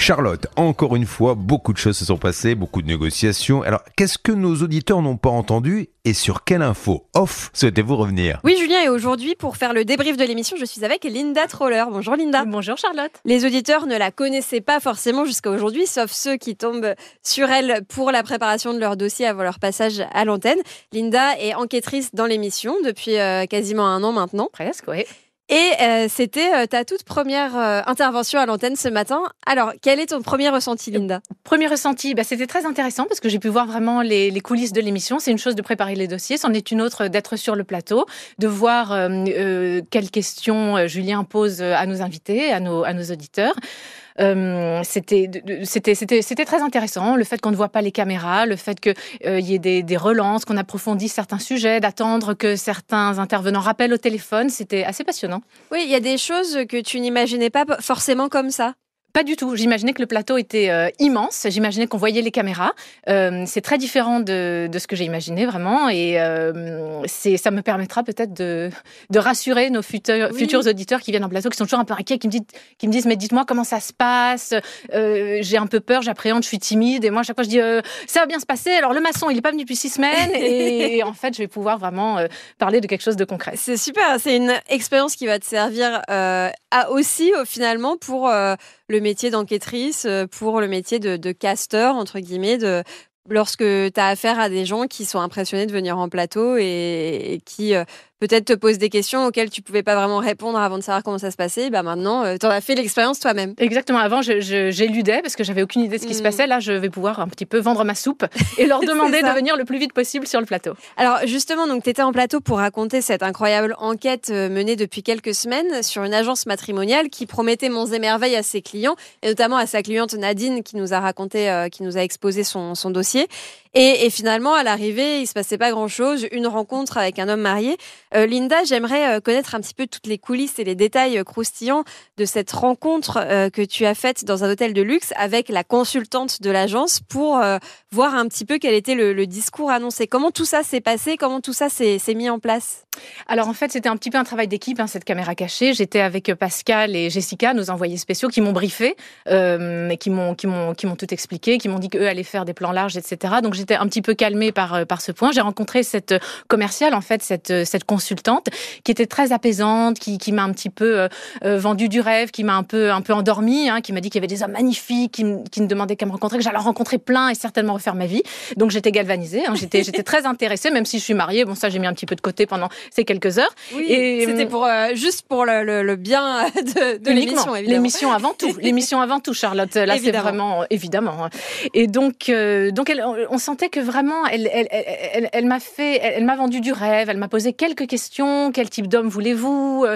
Charlotte, encore une fois, beaucoup de choses se sont passées, beaucoup de négociations. Alors, qu'est-ce que nos auditeurs n'ont pas entendu et sur quelle info off souhaitez-vous revenir? Oui, Julien, et aujourd'hui, pour faire le débrief de l'émission, je suis avec Linda Troller. Bonjour Linda. Bonjour Charlotte. Les auditeurs ne la connaissaient pas forcément jusqu'à aujourd'hui, sauf ceux qui tombent sur elle pour la préparation de leur dossier avant leur passage à l'antenne. Linda est enquêtrice dans l'émission depuis euh, quasiment un an maintenant. Presque, oui. Et euh, c'était euh, ta toute première euh, intervention à l'antenne ce matin. Alors, quel est ton premier ressenti, Linda? Premier ressenti, bah, c'était très intéressant parce que j'ai pu voir vraiment les, les coulisses de l'émission. C'est une chose de préparer les dossiers, c'en est une autre d'être sur le plateau, de voir quelles questions Julien pose à nos invités, à nos, à nos auditeurs. Euh, c'était très intéressant le fait qu'on ne voit pas les caméras, le fait qu'il euh, y ait des, des relances, qu'on approfondisse certains sujets, d'attendre que certains intervenants rappellent au téléphone, c'était assez passionnant. Oui, il y a des choses que tu n'imaginais pas forcément comme ça. Pas du tout. J'imaginais que le plateau était euh, immense. J'imaginais qu'on voyait les caméras. Euh, c'est très différent de, de ce que j'ai imaginé vraiment, et euh, ça me permettra peut-être de, de rassurer nos futurs, Oui. futurs auditeurs qui viennent en plateau, qui sont toujours un peu inquiets, qui me disent, qui me disent mais dites-moi comment ça se passe. Euh, j'ai un peu peur, j'appréhende, je suis timide, et moi à chaque fois je dis ça va bien se passer. Alors le maçon, il est pas venu depuis six semaines, et, en fait je vais pouvoir vraiment parler de quelque chose de concret. C'est super, c'est une expérience qui va te servir à aussi finalement pour le métier d'enquêtrice, euh, pour le métier de, casteur, entre guillemets, de, lorsque tu as affaire à des gens qui sont impressionnés de venir en plateau et, et qui euh, peut-être te posent des questions auxquelles tu pouvais pas vraiment répondre avant de savoir comment ça se passait. Bah maintenant, tu en as fait l'expérience toi-même. Exactement. Avant, j'éludais parce que j'avais aucune idée de ce qui se Mm. passait. Là, je vais pouvoir un petit peu vendre ma soupe et leur demander de venir le plus vite possible sur le plateau. Alors justement, donc tu étais en plateau pour raconter cette incroyable enquête euh, menée depuis quelques semaines sur une agence matrimoniale qui promettait monts et merveilles à ses clients, et notamment à sa cliente Nadine qui nous a raconté, euh, qui nous a exposé son, son dossier. Et, et finalement, à l'arrivée, il se passait pas grand-chose, une rencontre avec un homme marié. Euh, Linda, j'aimerais euh, connaître un petit peu toutes les coulisses et les détails euh, croustillants de cette rencontre que tu as faite dans un hôtel de luxe avec la consultante de l'agence pour voir un petit peu quel était le, discours annoncé. Comment tout ça s'est passé? Comment tout ça s'est mis en place? Alors en fait, c'était un petit peu un travail d'équipe, hein, cette caméra cachée. J'étais avec Pascal et Jessica, nos envoyés spéciaux, qui m'ont briefé, euh, qui m'ont tout expliqué, qui m'ont dit qu'eux allaient faire des plans larges, etc. Donc j'étais un petit peu calmée par euh, ce point. J'ai rencontré cette commerciale, en fait, cette euh, consultante, qui était très apaisante, qui m'a un petit peu euh, euh, vendu du rêve, qui m'a un peu endormie, hein, qui m'a dit qu'il y avait des hommes magnifiques, qui ne demandaient qu'à me rencontrer, que j'allais en rencontrer plein et certainement refaire ma vie. Donc j'étais galvanisée, hein, j'étais j'étais très intéressée, même si je suis mariée. Bon ça j'ai mis un petit peu de côté pendant ces quelques heures. Oui, Et, c'était hum, pour euh, juste pour le, le- le bien de, l'émission. L'émission avant tout. L'émission avant tout, Charlotte. Là, c'est vraiment évidemment. hein. Et donc, euh, donc, elle, on sentait que vraiment, elle, elle, elle, m'a fait, elle, m'a vendu du rêve. Elle m'a posé quelques questions. Quel type d'homme voulez-vous?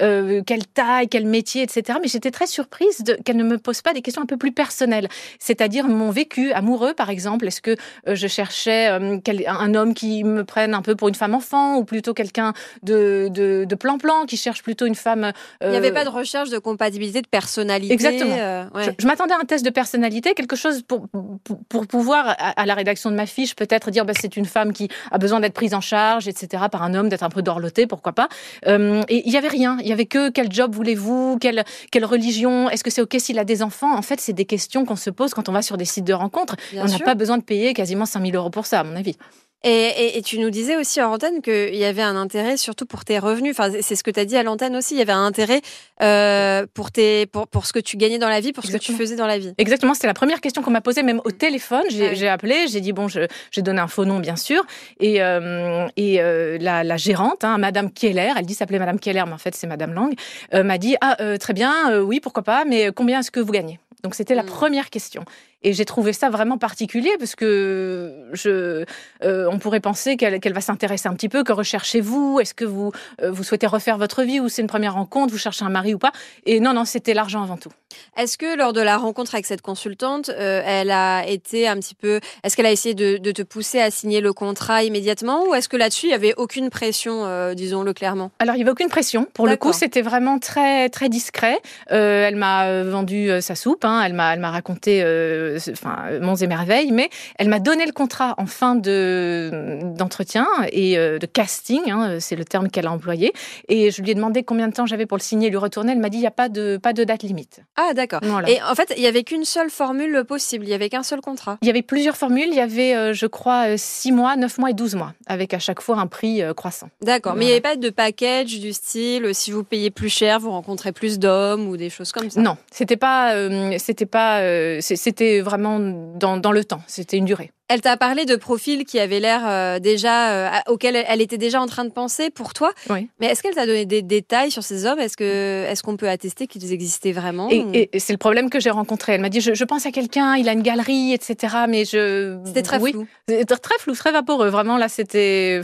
Euh, Quelle taille? Quel métier? Etc. Mais j'étais très surprise qu'elle ne me pose pas des questions un peu plus personnelles, c'est-à-dire mon vécu amoureux, par exemple. Est-ce que je cherchais quel- un homme qui me prenne un peu pour une femme enfant, ou plutôt quelqu'un de de de plan-plan qui cherche plutôt une femme Il n'y euh, avait pas de recherche de compatibilité, de personnalité. Exactement. euh, ouais. je, je m'attendais à un test de personnalité, quelque chose pour, pour, pour pouvoir, à, à la rédaction de ma fiche, peut-être dire bah, c'est une femme qui a besoin d'être prise en charge, etc., par un homme, d'être un peu dorloté, pourquoi pas. Euh, et il y avait rien. Il y avait que quel job voulez-vous, quelle, quelle religion, est-ce que c'est OK s'il a des enfants? En fait, c'est des questions qu'on se pose quand on va sur des sites de rencontres. Bien on n'a pas besoin de payer quasiment 5000 euros pour ça, à mon avis. Et, et, et tu nous disais aussi en antenne qu'il y avait un intérêt surtout pour tes revenus. Enfin, c'est ce que tu as dit à l'antenne aussi. Il y avait un intérêt euh, pour, tes, pour, pour ce que tu gagnais dans la vie, pour ce que tu faisais dans la vie. Exactement, c'était la première question qu'on m'a posée, même au téléphone. J'ai Ah oui. appelé, j'ai dit bon, j'ai donné un faux nom bien sûr, et, euh, et euh, la, la gérante, hein, Madame Keller, elle dit s'appeler Madame Keller, mais en fait c'est Madame Lang, m'a dit ah très bien, oui pourquoi pas, mais combien est-ce que vous gagnez? Donc c'était la Mm. première question. Et j'ai trouvé ça vraiment particulier parce que je, euh, on pourrait penser qu'elle va s'intéresser un petit peu. Que recherchez-vous? Est-ce que vous euh, vous souhaitez refaire votre vie ou c'est une première rencontre? Vous cherchez un mari ou pas? Et non, non, c'était l'argent avant tout. Est-ce que lors de la rencontre avec cette consultante, euh, elle a été un petit peu. Est-ce qu'elle a essayé de, de te pousser à signer le contrat immédiatement ou est-ce que là-dessus, il n'y avait aucune pression, disons-le clairement? Alors, il n'y avait aucune pression. Pour le coup, c'était vraiment très, très discret. Elle m'a vendu sa soupe. hein. Elle m'a, elle m'a raconté euh, euh, enfin, Monts et Merveilles, mais elle m'a donné le contrat en fin de d'entretien et de casting, hein, c'est le terme qu'elle a employé. Et je lui ai demandé combien de temps j'avais pour le signer et lui retourner. Elle m'a dit il n'y a pas de pas de date limite. Ah d'accord. Et en fait, il y avait qu'une seule formule possible. Il y avait qu'un seul contrat. Il y avait plusieurs formules. Il y avait, je crois, 6 mois, 9 mois et 12 mois, avec à chaque fois un prix croissant. D'accord. Mais il n'y avait pas de package du style si vous payez plus cher, vous rencontrez plus d'hommes ou des choses comme ça? Non, c'était pas, c'était pas, c'était vraiment dans, dans le temps. C'était une durée. Elle t'a parlé de profils qui avaient l'air euh, déjà euh, auxquels elle était déjà en train de penser pour toi. Oui. Mais est-ce qu'elle t'a donné des détails sur ces hommes? Est-ce que est-ce qu'on peut attester qu'ils existaient vraiment Et, c'est le problème que j'ai rencontré. Elle m'a dit je, pense à quelqu'un, il a une galerie, etc. Mais je c'était très oui. flou. Très flou, très vaporeux. Vraiment là, c'était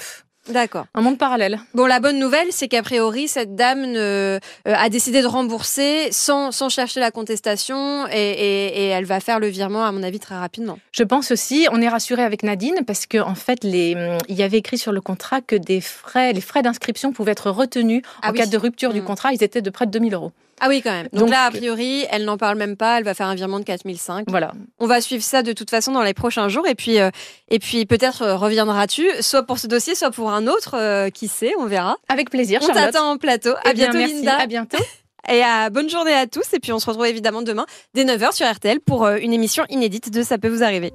D'accord. Un monde parallèle. Bon, la bonne nouvelle, c'est qu'a priori, cette dame ne, euh, a décidé de rembourser sans, sans chercher la contestation et, et, et, elle va faire le virement, à mon avis, très rapidement. Je pense aussi, on est rassuré avec Nadine parce qu'en en fait, les, il y avait écrit sur le contrat que des frais, les frais d'inscription pouvaient être retenus ah en cas de rupture du mmh. contrat. Ils étaient de près de 2000 euros. Ah oui, quand même. Donc, là, a priori, elle n'en parle même pas. Elle va faire un virement de 4005. Voilà. On va suivre ça de toute façon dans les prochains jours. Et puis, euh, et puis peut-être euh, reviendras-tu, soit pour ce dossier, soit pour un autre. Euh, qui sait, on verra. Avec plaisir, On t'attend en plateau. à eh bientôt, merci. Linda. À bientôt. Et à bonne journée à tous. Et puis, on se retrouve évidemment demain dès 9h sur RTL pour une émission inédite de Ça peut vous arriver.